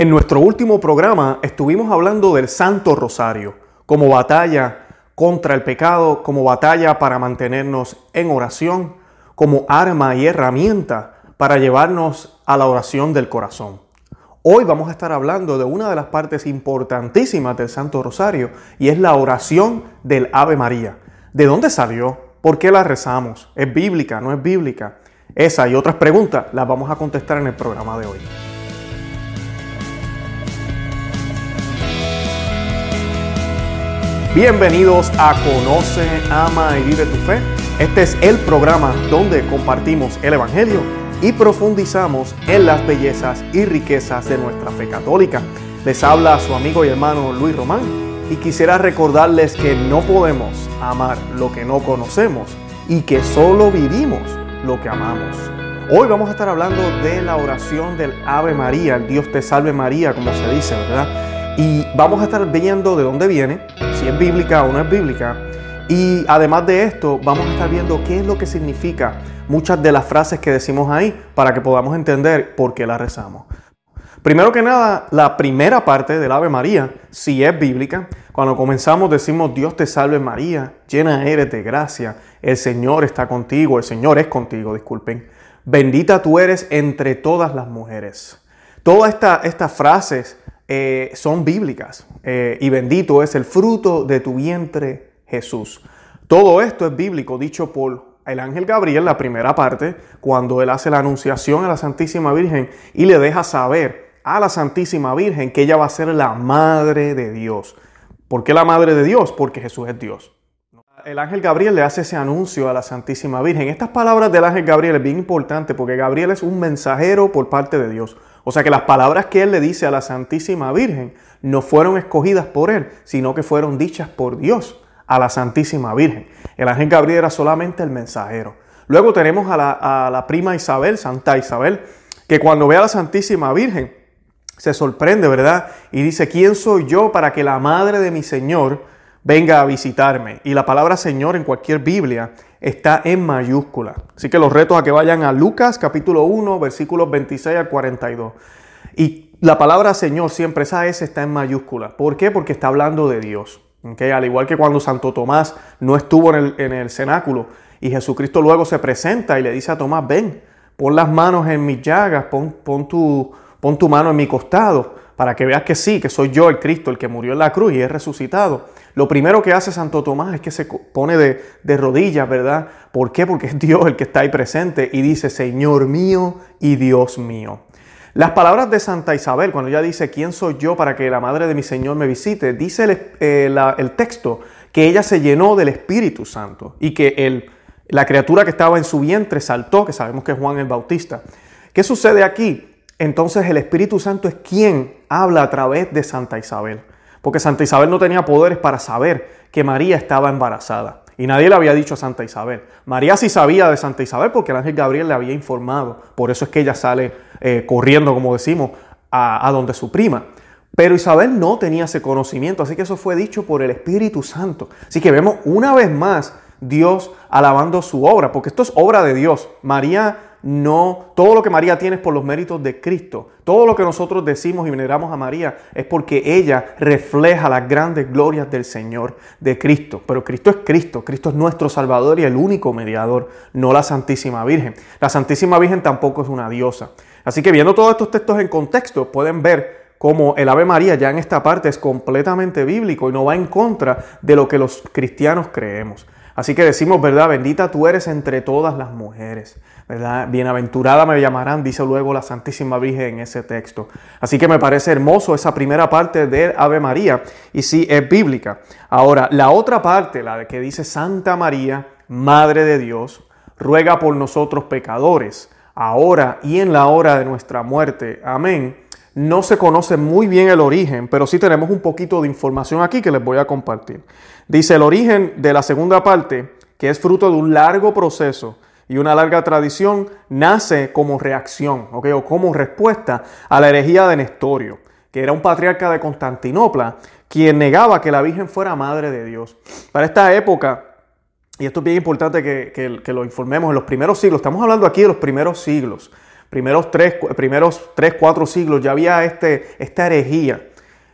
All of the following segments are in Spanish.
En nuestro último programa estuvimos hablando del Santo Rosario como batalla contra el pecado, como batalla para mantenernos en oración, como arma y herramienta para llevarnos a la oración del corazón. Hoy vamos a estar hablando de una de las partes importantísimas del Santo Rosario y es la oración del Ave María. ¿De dónde salió? ¿Por qué la rezamos? ¿Es bíblica? ¿No es bíblica? Esa y otras preguntas las vamos a contestar en el programa de hoy. Bienvenidos a Conoce, Ama y Vive tu Fe. Este es el programa donde compartimos el Evangelio y profundizamos en las bellezas y riquezas de nuestra fe católica. Les habla su amigo y hermano Luis Román y quisiera recordarles que no podemos amar lo que no conocemos y que solo vivimos lo que amamos. Hoy vamos a estar hablando de la oración del Ave María, el Dios te salve María, como se dice, ¿verdad? Y vamos a estar viendo de dónde viene, bíblica o no es bíblica. Y además de esto, vamos a estar viendo qué es lo que significa muchas de las frases que decimos ahí para que podamos entender por qué la rezamos. Primero que nada, la primera parte del Ave María, si es bíblica, cuando comenzamos decimos Dios te salve María, llena eres de gracia, el Señor está contigo, el Señor es contigo, disculpen. Bendita tú eres entre todas las mujeres. Todas estas frases eh, son bíblicas. Eh, y bendito es el fruto de tu vientre, Jesús. Todo esto es bíblico, dicho por el ángel Gabriel, la primera parte, cuando él hace la anunciación a la Santísima Virgen y le deja saber a la Santísima Virgen que ella va a ser la madre de Dios. ¿Por qué la madre de Dios? Porque Jesús es Dios. El ángel Gabriel le hace ese anuncio a la Santísima Virgen. Estas palabras del ángel Gabriel es bien importante porque Gabriel es un mensajero por parte de Dios. O sea que las palabras que él le dice a la Santísima Virgen no fueron escogidas por él, sino que fueron dichas por Dios a la Santísima Virgen. El ángel Gabriel era solamente el mensajero. Luego tenemos a la, prima Isabel, Santa Isabel, que cuando ve a la Santísima Virgen se sorprende, ¿verdad? Y dice, ¿quién soy yo para que la madre de mi Señor venga a visitarme? Y la palabra Señor en cualquier Biblia está en mayúscula. Así que los retos a que vayan a Lucas capítulo 1, versículos 26 al 42. Y la palabra Señor siempre, esa S está en mayúscula. ¿Por qué? Porque está hablando de Dios. Al igual que cuando Santo Tomás no estuvo en el, cenáculo y Jesucristo luego se presenta y le dice a Tomás, ven, pon las manos en mis llagas, pon, pon, tu, pon tu mano en mi costado, para que veas que sí, que soy yo el Cristo, el que murió en la cruz y es resucitado. Lo primero que hace Santo Tomás es que se pone de, rodillas, ¿verdad? ¿Por qué? Porque es Dios el que está ahí presente y dice, Señor mío y Dios mío. Las palabras de Santa Isabel, cuando ella dice, ¿quién soy yo para que la madre de mi Señor me visite? Dice el, eh, texto que ella se llenó del Espíritu Santo y que el, la criatura que estaba en su vientre saltó, que sabemos que es Juan el Bautista. ¿Qué sucede aquí? Entonces el Espíritu Santo es quien habla a través de Santa Isabel porque Santa Isabel no tenía poderes para saber que María estaba embarazada. Y nadie le había dicho a Santa Isabel. María sí sabía de Santa Isabel porque el ángel Gabriel le había informado. Por eso es que ella sale eh, corriendo, como decimos, a, a donde su prima. Pero Isabel no tenía ese conocimiento, así que eso fue dicho por el Espíritu Santo. Así que vemos una vez más Dios alabando su obra, porque esto es obra de Dios. María no, todo lo que María tiene es por los méritos de Cristo. Todo lo que nosotros decimos y veneramos a María es porque ella refleja las grandes glorias del Señor, de Cristo. Pero Cristo es Cristo, Cristo es nuestro Salvador y el único mediador, no la Santísima Virgen. La Santísima Virgen tampoco es una diosa. Así que viendo todos estos textos en contexto, pueden ver cómo el Ave María ya en esta parte es completamente bíblico y no va en contra de lo que los cristianos creemos. Así que decimos, ¿verdad? Bendita tú eres entre todas las mujeres. Bienaventurada me llamarán, dice luego la Santísima Virgen en ese texto. Así que me parece hermoso esa primera parte de Ave María y sí es bíblica. Ahora, la otra parte, la que dice Santa María, Madre de Dios, ruega por nosotros pecadores, ahora y en la hora de nuestra muerte. Amén. No se conoce muy bien el origen, pero sí tenemos un poquito de información aquí que les voy a compartir. Dice el origen de la segunda parte, que es fruto de un largo proceso y una larga tradición nace como reacción o como respuesta a la herejía de Nestorio, que era un patriarca de Constantinopla, quien negaba que la Virgen fuera madre de Dios. Para esta época, y esto es bien importante que, que lo informemos, en los primeros siglos, estamos hablando aquí de los primeros siglos, primeros tres, primeros tres, cuatro siglos ya había este, esta herejía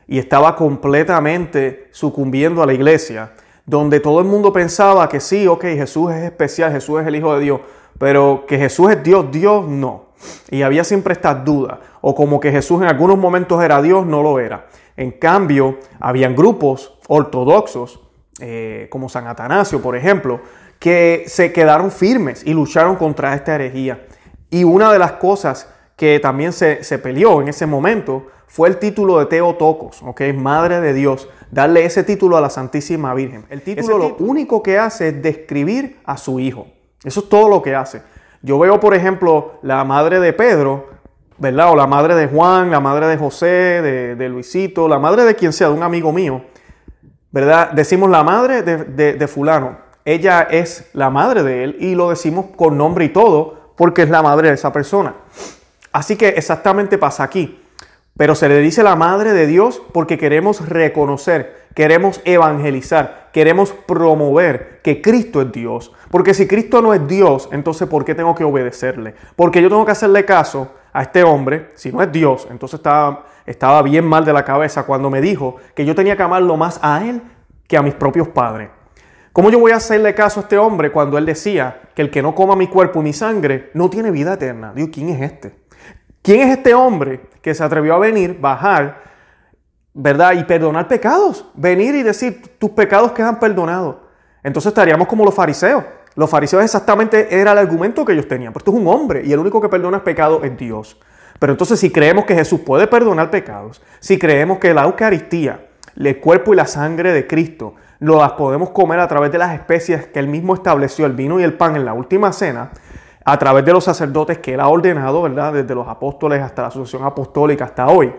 y estaba completamente sucumbiendo a la iglesia, donde todo el mundo pensaba que sí, ok, Jesús es especial, Jesús es el Hijo de Dios, pero que Jesús es Dios, Dios no. Y había siempre estas dudas, o como que Jesús en algunos momentos era Dios, no lo era. En cambio, habían grupos ortodoxos, eh, como San Atanasio, por ejemplo, que se quedaron firmes y lucharon contra esta herejía. Y una de las cosas que también se, peleó en ese momento fue el título de Teotocos, ¿ok? Madre de Dios, darle ese título a la Santísima Virgen. El título lo único que hace es describir a su hijo. Eso es todo lo que hace. Yo veo, por ejemplo, la madre de Pedro, ¿verdad? O la madre de Juan, la madre de José, de, Luisito, la madre de quien sea, de un amigo mío, ¿verdad? Decimos la madre de, de fulano. Ella es la madre de él y lo decimos con nombre y todo porque es la madre de esa persona. Así que exactamente pasa aquí. Pero se le dice la madre de Dios porque queremos reconocer, queremos evangelizar, queremos promover que Cristo es Dios. Porque si Cristo no es Dios, entonces ¿por qué tengo que obedecerle? Porque yo tengo que hacerle caso a este hombre, si no es Dios, entonces estaba, estaba bien mal de la cabeza cuando me dijo que yo tenía que amarlo más a Él que a mis propios padres. ¿Cómo yo voy a hacerle caso a este hombre cuando él decía que el que no coma mi cuerpo y mi sangre no tiene vida eterna? Digo, ¿quién es este? ¿Quién es este hombre que se atrevió a venir, bajar, verdad? Y perdonar pecados. Venir y decir, tus pecados quedan perdonados. Entonces estaríamos como los fariseos. Los fariseos exactamente era el argumento que ellos tenían. Porque esto es un hombre y el único que perdona pecados es Dios. Pero entonces si creemos que Jesús puede perdonar pecados, si creemos que la Eucaristía, el cuerpo y la sangre de Cristo, las podemos comer a través de las especies que él mismo estableció, el vino y el pan en la última cena, a través de los sacerdotes que él ha ordenado, ¿verdad? Desde los apóstoles hasta la asociación apostólica hasta hoy.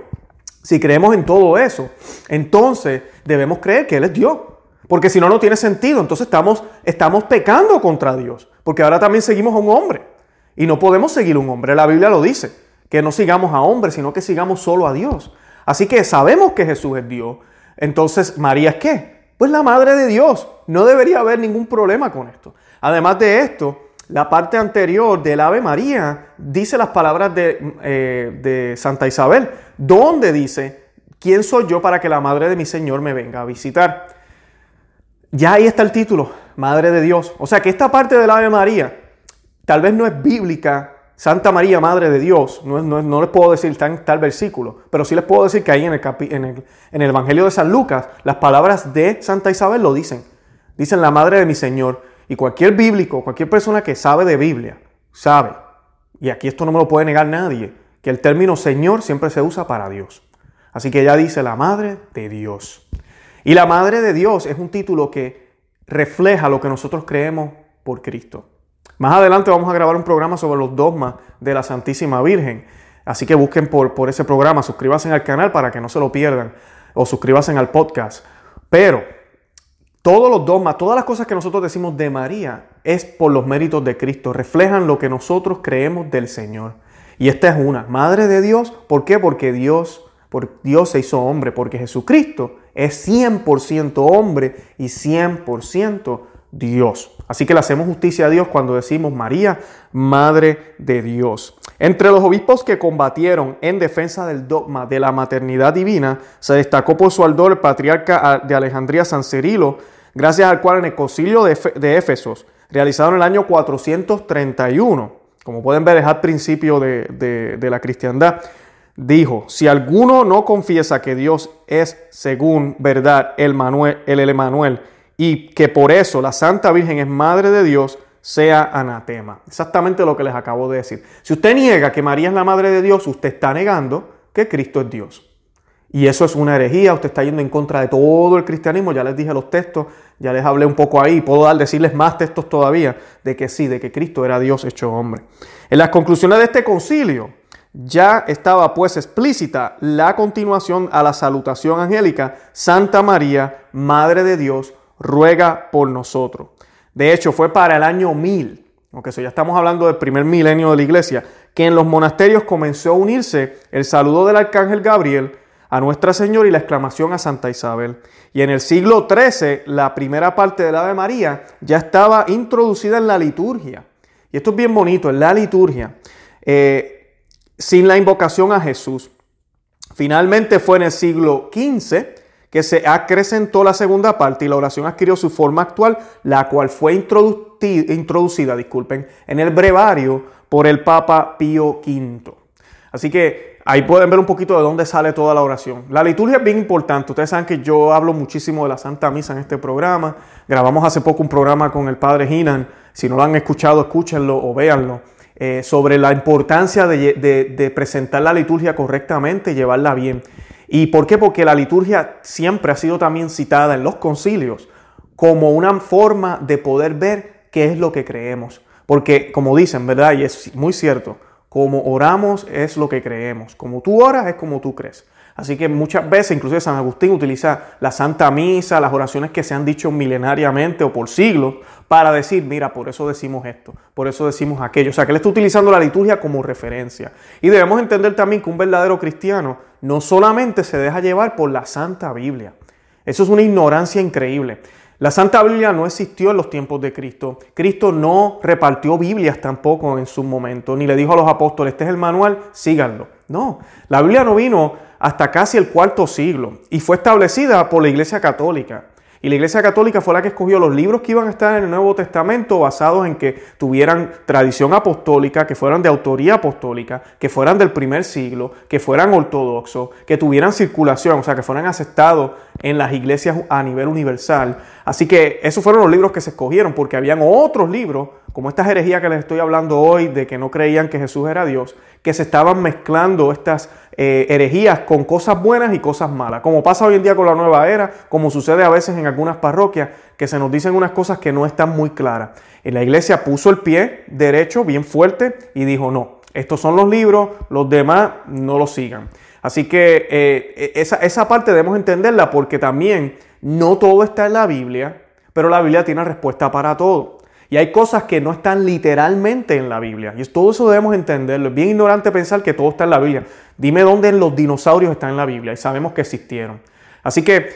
Si creemos en todo eso, entonces debemos creer que Él es Dios. Porque si no, no tiene sentido. Entonces estamos, estamos pecando contra Dios. Porque ahora también seguimos a un hombre. Y no podemos seguir a un hombre. La Biblia lo dice. Que no sigamos a hombres, sino que sigamos solo a Dios. Así que sabemos que Jesús es Dios. Entonces, ¿María es qué? Pues la madre de Dios. No debería haber ningún problema con esto. Además de esto, la parte anterior del Ave María dice las palabras de, eh, de Santa Isabel, donde dice, ¿quién soy yo para que la madre de mi Señor me venga a visitar? Ya ahí está el título, Madre de Dios. O sea que esta parte del Ave María tal vez no es bíblica, Santa María, Madre de Dios, no, les puedo decir tal, versículo, pero sí les puedo decir que ahí en el Evangelio de San Lucas, las palabras de Santa Isabel lo dicen. Dicen la Madre de mi Señor. Y cualquier bíblico, cualquier persona que sabe de Biblia, sabe, y aquí esto no me lo puede negar nadie, que el término Señor siempre se usa para Dios. Así que ella dice la Madre de Dios. Y la Madre de Dios es un título que refleja lo que nosotros creemos por Cristo. Más adelante vamos a grabar un programa sobre los dogmas de la Santísima Virgen. Así que busquen por, por ese programa, suscríbanse al canal para que no se lo pierdan o suscríbanse al podcast. Pero todos los dogmas, todas las cosas que nosotros decimos de María es por los méritos de Cristo, reflejan lo que nosotros creemos del Señor. Y esta es una, Madre de Dios, ¿por qué? Porque Dios, por Dios se hizo hombre, porque Jesucristo es 100% hombre y 100% Dios. Así que le hacemos justicia a Dios cuando decimos María, Madre de Dios. Entre los obispos que combatieron en defensa del dogma de la maternidad divina, se destacó por su ardor el patriarca de Alejandría San Cirilo, gracias al cual en el concilio de Éfesos, realizado en el año 431, como pueden ver es al principio de, de la cristiandad, dijo, si alguno no confiesa que Dios es según verdad el, Manuel, el Emanuel, y que por eso la Santa Virgen es Madre de Dios, sea anatema. Exactamente lo que les acabo de decir. Si usted niega que María es la Madre de Dios, usted está negando que Cristo es Dios. Y eso es una herejía, usted está yendo en contra de todo el cristianismo, ya les dije los textos, ya les hablé un poco ahí, puedo dar, decirles más textos todavía de que sí, de que Cristo era Dios hecho hombre. En las conclusiones de este concilio ya estaba pues explícita la continuación a la salutación angélica, Santa María, Madre de Dios, ruega por nosotros. De hecho, fue para el año 1000, aunque eso ya estamos hablando del primer milenio de la iglesia, que en los monasterios comenzó a unirse el saludo del arcángel Gabriel a Nuestra Señora y la exclamación a Santa Isabel. Y en el siglo XIII, la primera parte del Ave María ya estaba introducida en la liturgia. Y esto es bien bonito, en la liturgia. Eh, sin la invocación a Jesús. Finalmente fue en el siglo XV que se acrecentó la segunda parte y la oración adquirió su forma actual, la cual fue introducida, disculpen, en el brevario por el Papa Pío V. Así que ahí pueden ver un poquito de dónde sale toda la oración. La liturgia es bien importante. Ustedes saben que yo hablo muchísimo de la Santa Misa en este programa. Grabamos hace poco un programa con el Padre Hinan. Si no lo han escuchado, escúchenlo o véanlo. Eh, sobre la importancia de, presentar la liturgia correctamente y llevarla bien. ¿Y por qué? Porque la liturgia siempre ha sido también citada en los concilios como una forma de poder ver qué es lo que creemos. Porque como dicen, ¿verdad? Y es muy cierto, como oramos es lo que creemos. Como tú oras es como tú crees. Así que muchas veces, inclusive San Agustín utiliza la Santa Misa, las oraciones que se han dicho milenariamente o por siglos, para decir, mira, por eso decimos esto, por eso decimos aquello. O sea, que él está utilizando la liturgia como referencia. Y debemos entender también que un verdadero cristiano no solamente se deja llevar por la Santa Biblia. Eso es una ignorancia increíble. La Santa Biblia no existió en los tiempos de Cristo. Cristo no repartió Biblias tampoco en su momento, ni le dijo a los apóstoles, este es el manual, síganlo. No, la Biblia no vino hasta casi el cuarto siglo y fue establecida por la Iglesia Católica. Y la Iglesia Católica fue la que escogió los libros que iban a estar en el Nuevo Testamento basados en que tuvieran tradición apostólica, que fueran de autoría apostólica, que fueran del primer siglo, que fueran ortodoxos, que tuvieran circulación, o sea, que fueran aceptados en las iglesias a nivel universal. Así que esos fueron los libros que se escogieron, porque habían otros libros, como esta herejía que les estoy hablando hoy, de que no creían que Jesús era Dios, que se estaban mezclando estas eh, herejías con cosas buenas y cosas malas, como pasa hoy en día con la nueva era, como sucede a veces en algunas parroquias, que se nos dicen unas cosas que no están muy claras. Y la iglesia puso el pie derecho, bien fuerte, y dijo, no, estos son los libros, los demás no los sigan. Así que eh, esa, esa parte debemos entenderla porque también no todo está en la Biblia, pero la Biblia tiene respuesta para todo. Y hay cosas que no están literalmente en la Biblia. Y todo eso debemos entenderlo. Es bien ignorante pensar que todo está en la Biblia. Dime dónde los dinosaurios están en la Biblia. Y sabemos que existieron. Así que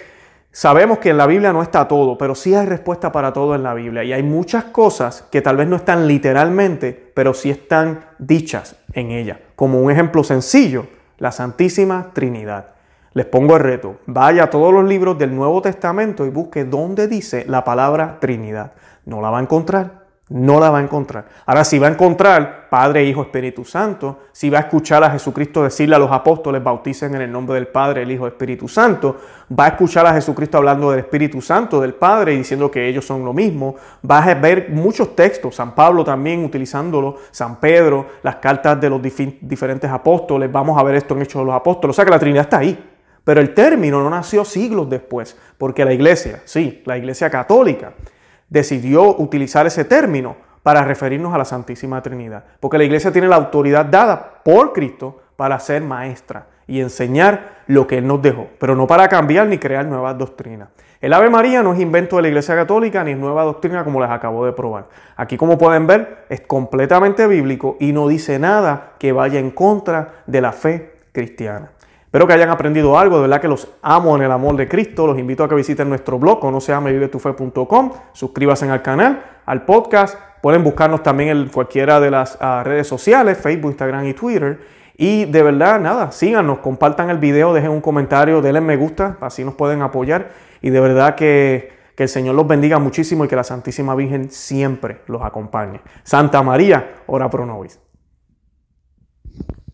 sabemos que en la Biblia no está todo, pero sí hay respuesta para todo en la Biblia. Y hay muchas cosas que tal vez no están literalmente, pero sí están dichas en ella. Como un ejemplo sencillo, la Santísima Trinidad. Les pongo el reto. Vaya a todos los libros del Nuevo Testamento y busque dónde dice la palabra Trinidad. No la va a encontrar. No la va a encontrar. Ahora, si va a encontrar Padre, Hijo, Espíritu Santo, si va a escuchar a Jesucristo decirle a los apóstoles, bauticen en el nombre del Padre, el Hijo, Espíritu Santo, va a escuchar a Jesucristo hablando del Espíritu Santo, del Padre, y diciendo que ellos son lo mismo, va a ver muchos textos, San Pablo también utilizándolo, San Pedro, las cartas de los diferentes apóstoles, vamos a ver esto en Hechos de los Apóstoles, o sea que la Trinidad está ahí. Pero el término no nació siglos después, porque la iglesia, sí, la iglesia católica, decidió utilizar ese término para referirnos a la Santísima Trinidad. Porque la iglesia tiene la autoridad dada por Cristo para ser maestra y enseñar lo que Él nos dejó, pero no para cambiar ni crear nuevas doctrinas. El Ave María no es invento de la Iglesia Católica ni es nueva doctrina como les acabo de probar. Aquí como pueden ver es completamente bíblico y no dice nada que vaya en contra de la fe cristiana. Espero que hayan aprendido algo, de verdad que los amo en el amor de Cristo. Los invito a que visiten nuestro blog, conoceamevivetufe.com, suscríbanse al canal, al podcast. Pueden buscarnos también en cualquiera de las ah, redes sociales, Facebook, Instagram y Twitter. Y de verdad, nada, síganos, compartan el video, dejen un comentario, denle me gusta, así nos pueden apoyar. Y de verdad que, que el Señor los bendiga muchísimo y que la Santísima Virgen siempre los acompañe. Santa María, ora pro nobis.